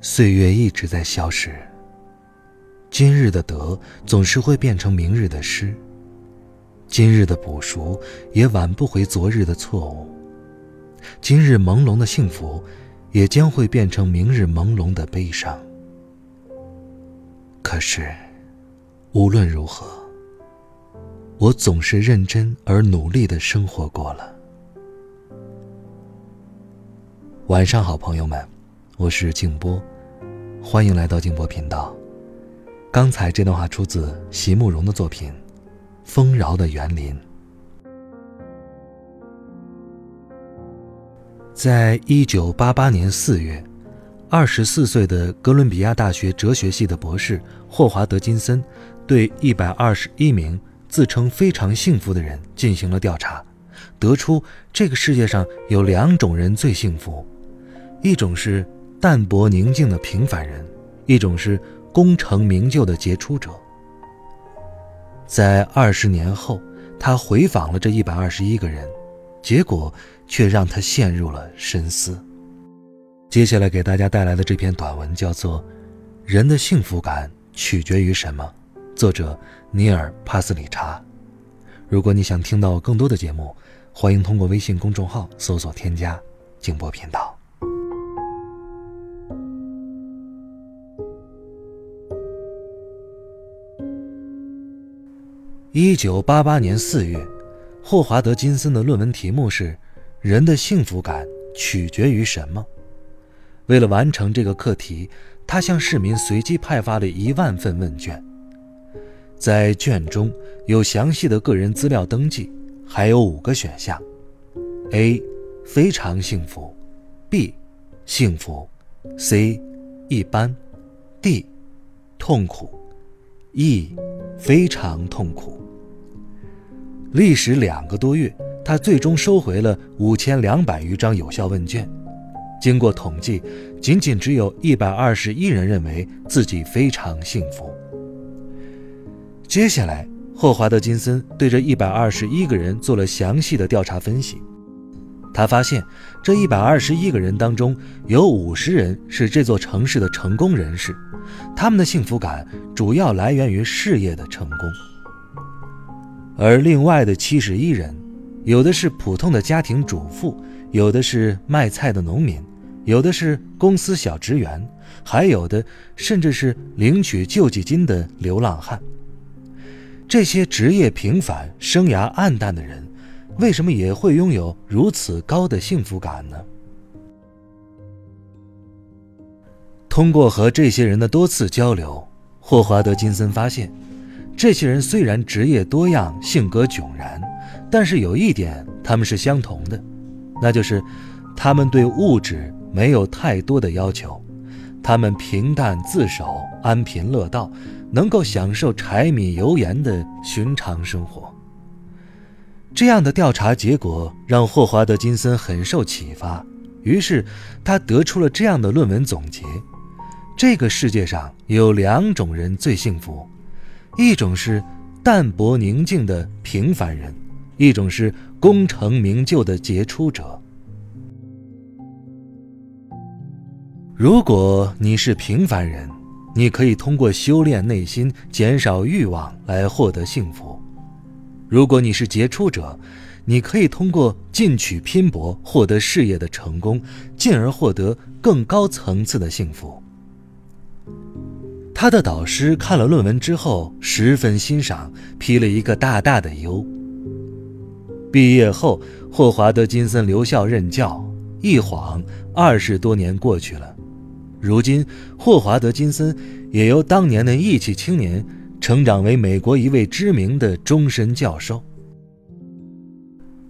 岁月一直在消失。今日的得总是会变成明日的失，今日的补赎也挽不回昨日的错误，今日朦胧的幸福，也将会变成明日朦胧的悲伤。可是，无论如何，我总是认真而努力的生活过了。晚上好，朋友们，我是静波，欢迎来到静波频道。刚才这段话出自席慕容的作品《丰饶的园林》。在一九八八年四月，二十四岁的哥伦比亚大学哲学系的博士霍华德金森，对一百二十一名自称非常幸福的人进行了调查，得出这个世界上有两种人最幸福，一种是淡泊宁静的平凡人，一种是。功成名就的杰出者，在二十年后，他回访了这一百二十一个人，结果却让他陷入了深思。接下来给大家带来的这篇短文叫做《人的幸福感取决于什么》，作者尼尔·帕斯里查。如果你想听到更多的节目，欢迎通过微信公众号搜索添加“静波频道”。一九八八年四月，霍华德·金森的论文题目是“人的幸福感取决于什么”。为了完成这个课题，他向市民随机派发了一万份问卷。在卷中有详细的个人资料登记，还有五个选项：A. 非常幸福；B. 幸福；C. 一般；D. 痛苦；E. 非常痛苦。历时两个多月，他最终收回了五千两百余张有效问卷。经过统计，仅仅只有一百二十一人认为自己非常幸福。接下来，霍华德·金森对这一百二十一个人做了详细的调查分析。他发现，这一百二十一个人当中，有五十人是这座城市的成功人士，他们的幸福感主要来源于事业的成功。而另外的七十一人，有的是普通的家庭主妇，有的是卖菜的农民，有的是公司小职员，还有的甚至是领取救济金的流浪汉。这些职业平凡、生涯黯淡的人，为什么也会拥有如此高的幸福感呢？通过和这些人的多次交流，霍华德·金森发现。这些人虽然职业多样、性格迥然，但是有一点他们是相同的，那就是他们对物质没有太多的要求，他们平淡自守、安贫乐道，能够享受柴米油盐的寻常生活。这样的调查结果让霍华德·金森很受启发，于是他得出了这样的论文总结：这个世界上有两种人最幸福。一种是淡泊宁静的平凡人，一种是功成名就的杰出者。如果你是平凡人，你可以通过修炼内心、减少欲望来获得幸福；如果你是杰出者，你可以通过进取拼搏获得事业的成功，进而获得更高层次的幸福。他的导师看了论文之后十分欣赏，批了一个大大的优。毕业后，霍华德·金森留校任教，一晃二十多年过去了。如今，霍华德·金森也由当年的义气青年成长为美国一位知名的终身教授。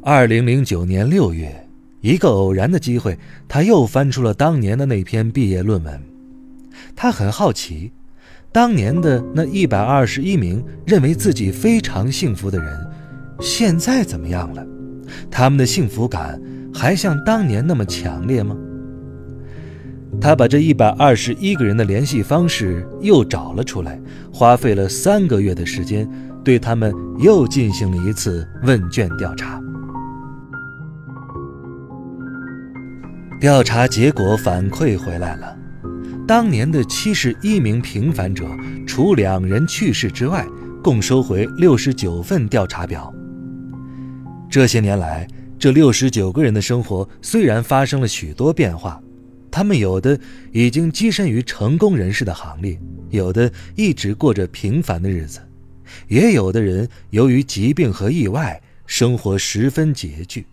二零零九年六月，一个偶然的机会，他又翻出了当年的那篇毕业论文。他很好奇，当年的那一百二十一名认为自己非常幸福的人，现在怎么样了？他们的幸福感还像当年那么强烈吗？他把这一百二十一个人的联系方式又找了出来，花费了三个月的时间，对他们又进行了一次问卷调查。调查结果反馈回来了，当年的七十一名平凡者，除两人去世之外，共收回六十九份调查表。这些年来，这六十九个人的生活虽然发生了许多变化，他们有的已经跻身于成功人士的行列，有的一直过着平凡的日子，也有的人由于疾病和意外，生活十分拮据。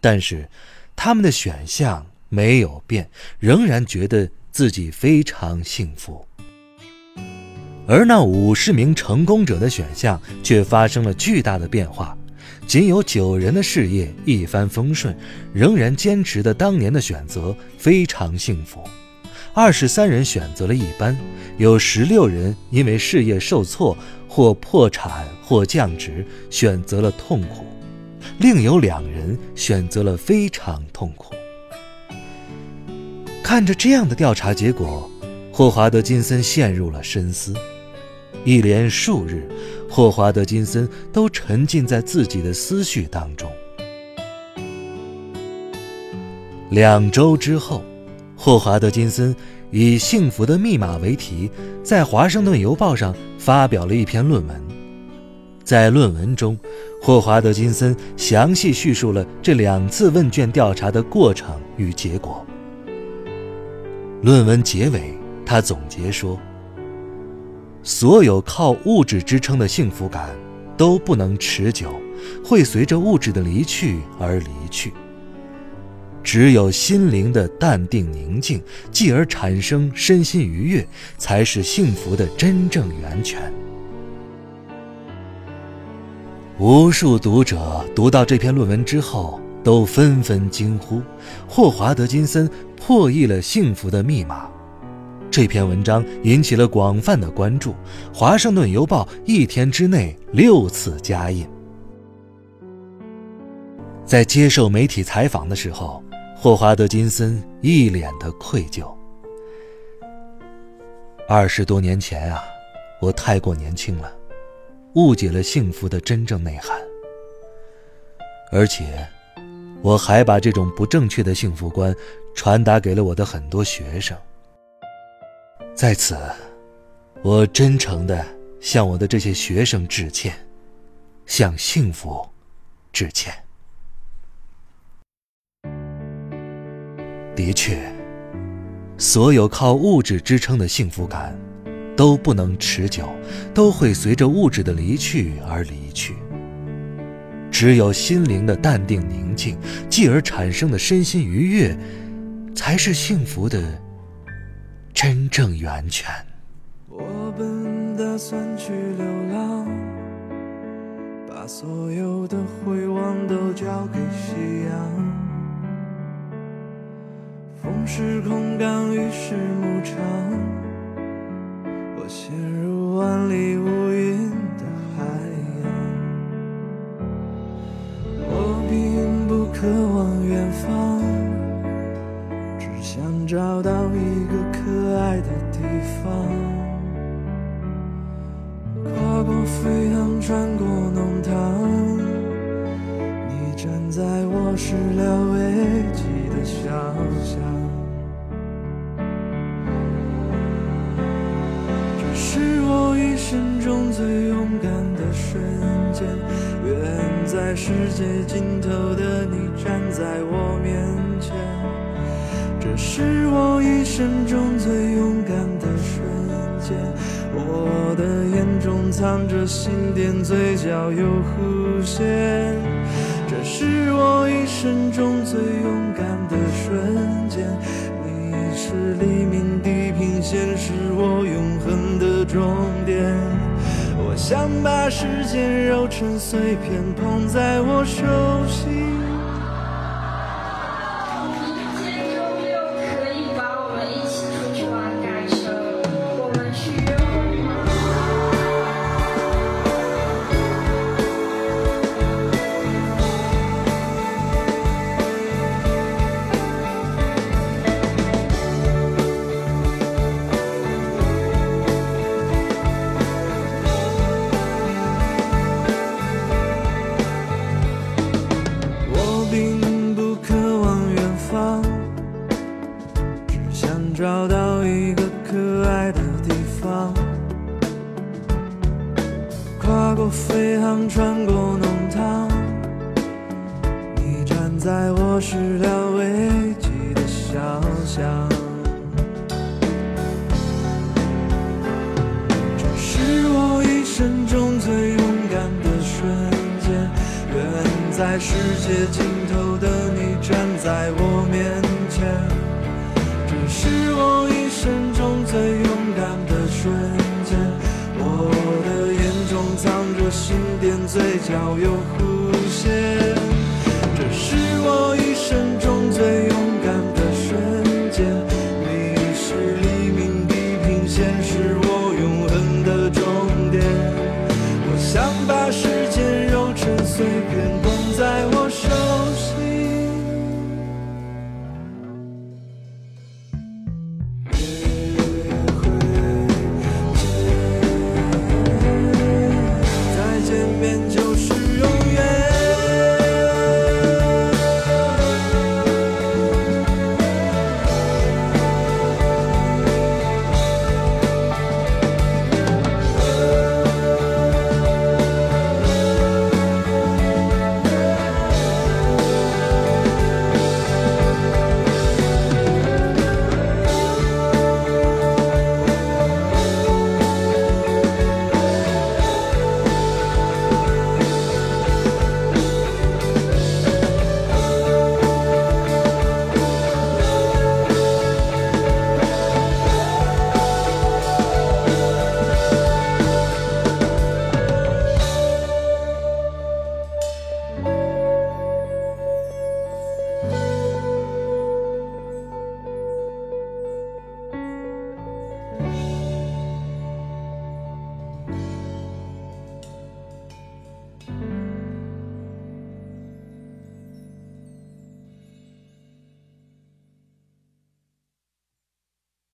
但是，他们的选项没有变，仍然觉得自己非常幸福。而那五十名成功者的选项却发生了巨大的变化。仅有九人的事业一帆风顺，仍然坚持的当年的选择非常幸福；二十三人选择了一般，有十六人因为事业受挫或破产或降职，选择了痛苦；另有两人选择了非常痛苦。看着这样的调查结果，霍华德·金森陷入了深思。一连数日，霍华德·金森都沉浸在自己的思绪当中。两周之后，霍华德·金森以“幸福的密码”为题，在《华盛顿邮报》上发表了一篇论文。在论文中，霍华德·金森详细叙述了这两次问卷调查的过程与结果。论文结尾，他总结说。所有靠物质支撑的幸福感都不能持久，会随着物质的离去而离去。只有心灵的淡定宁静，继而产生身心愉悦，才是幸福的真正源泉。无数读者读到这篇论文之后，都纷纷惊呼：“霍华德·金森破译了幸福的密码。”这篇文章引起了广泛的关注，《华盛顿邮报》一天之内六次加印。在接受媒体采访的时候，霍华德·金森一脸的愧疚。二十多年前啊，我太过年轻了，误解了幸福的真正内涵，而且，我还把这种不正确的幸福观传达给了我的很多学生。在此，我真诚的向我的这些学生致歉，向幸福致歉。的确，所有靠物质支撑的幸福感都不能持久，都会随着物质的离去而离去。只有心灵的淡定宁静，继而产生的身心愉悦，才是幸福的。真正源泉。我本打算去流浪，把所有的回望都交给夕阳。风是空港，雨是牧场，我始料未及的想象。这是我一生中最勇敢的瞬间，远在世界尽头的你站在我面前。这是我一生中最勇敢的瞬间，我的眼中藏着心电，嘴角有弧线。这是我一生中最勇敢的瞬间，你是黎明地平线，是我永恒的终点。我想把时间揉成碎片，捧在我手心。在世界尽头的你站在我面前这是我一生中最勇敢的瞬间。我的眼中藏着星点嘴角有弧线。